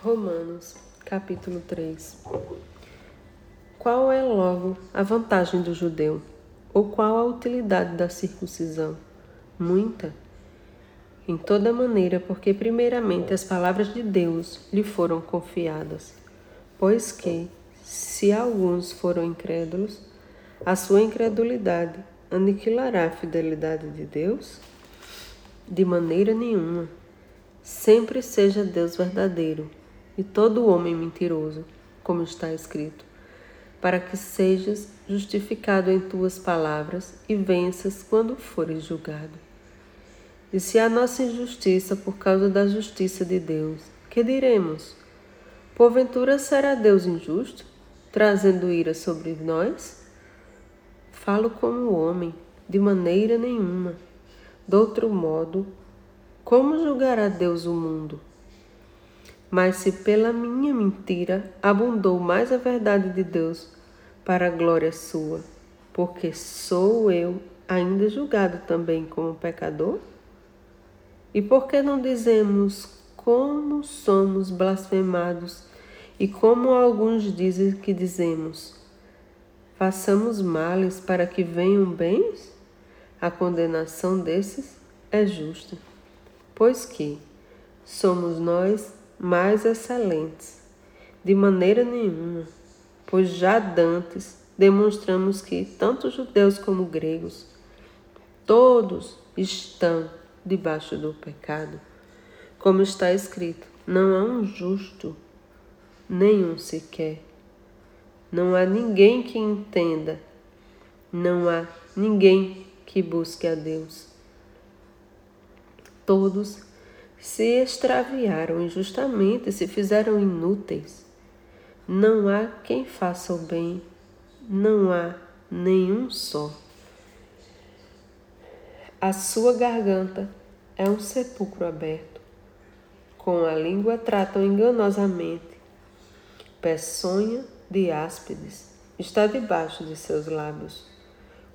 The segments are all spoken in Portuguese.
Romanos, capítulo 3 Qual é logo a vantagem do judeu? Ou qual a utilidade da circuncisão? Muita. Em toda maneira, porque primeiramente as palavras de Deus lhe foram confiadas. Pois que, se alguns foram incrédulos, a sua incredulidade aniquilará a fidelidade de Deus? De maneira nenhuma. Sempre seja Deus verdadeiro e todo homem mentiroso, como está escrito, para que sejas justificado em tuas palavras e venças quando fores julgado. E se a nossa injustiça por causa da justiça de Deus, que diremos? Porventura será Deus injusto, trazendo ira sobre nós? Falo como homem, de maneira nenhuma. De outro modo, como julgará Deus o mundo? Mas se pela minha mentira abundou mais a verdade de Deus para a glória sua, porque sou eu ainda julgado também como pecador? E por que não dizemos como somos blasfemados e como alguns dizem que dizemos? Façamos males para que venham bens? A condenação desses é justa, pois que somos nós mais excelentes. De maneira nenhuma, pois já dantes demonstramos que tanto judeus como gregos, todos estão debaixo do pecado. Como está escrito, não há um justo, nenhum sequer. Não há ninguém que entenda, não há ninguém que busque a Deus. Todos se extraviaram injustamente, se fizeram inúteis. Não há quem faça o bem, não há nenhum só. A sua garganta é um sepulcro aberto. Com a língua tratam enganosamente. Peçonha de áspides está debaixo de seus lábios,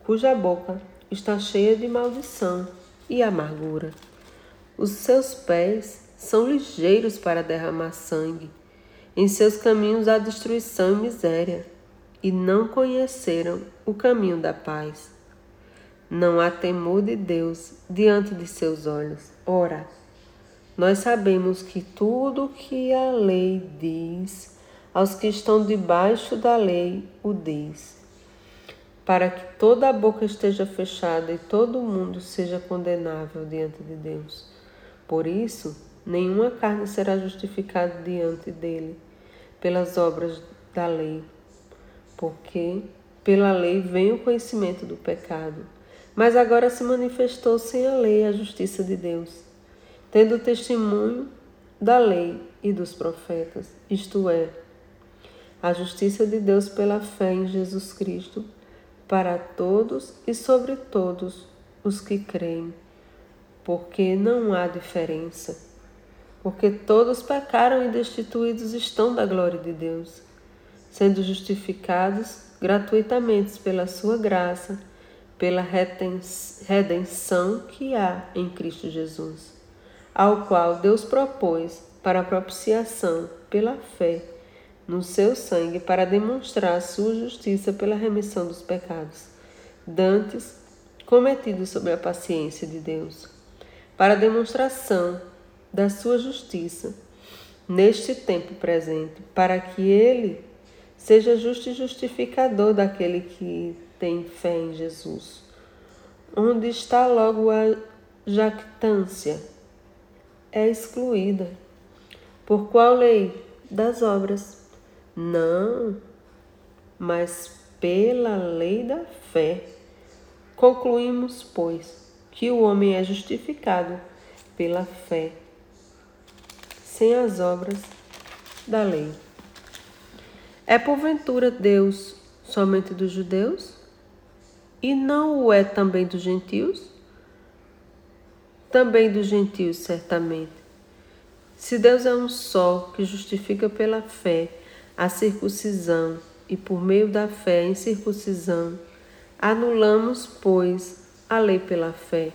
cuja boca está cheia de maldição e amargura. Os seus pés são ligeiros para derramar sangue. Em seus caminhos há destruição e miséria, e não conheceram o caminho da paz. Não há temor de Deus diante de seus olhos. Ora, nós sabemos que tudo o que a lei diz, aos que estão debaixo da lei o diz, para que toda a boca esteja fechada e todo mundo seja condenável diante de Deus. Por isso, nenhuma carne será justificada diante dele pelas obras da lei, porque pela lei vem o conhecimento do pecado. Mas agora se manifestou sem a lei a justiça de Deus, tendo testemunho da lei e dos profetas, isto é, a justiça de Deus pela fé em Jesus Cristo, para todos e sobre todos os que creem porque não há diferença. Porque todos pecaram e destituídos estão da glória de Deus, sendo justificados gratuitamente pela sua graça, pela redenção que há em Cristo Jesus, ao qual Deus propôs para propiciação pela fé no seu sangue para demonstrar a sua justiça pela remissão dos pecados, dantes cometidos sob a paciência de Deus para demonstração da sua justiça neste tempo presente, para que ele seja justo e justificador daquele que tem fé em Jesus. Onde está logo a jactância? É excluída. Por qual lei? Das obras. Não, mas pela lei da fé. Concluímos, pois, que o homem é justificado pela fé, sem as obras da lei. É porventura Deus somente dos judeus? E não o é também dos gentios? Também dos gentios, certamente. Se Deus é um só que justifica pela fé a circuncisão e por meio da fé a incircuncisão, anulamos, pois, a lei pela fé,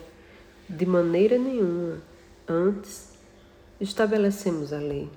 de maneira nenhuma. Antes, estabelecemos a lei.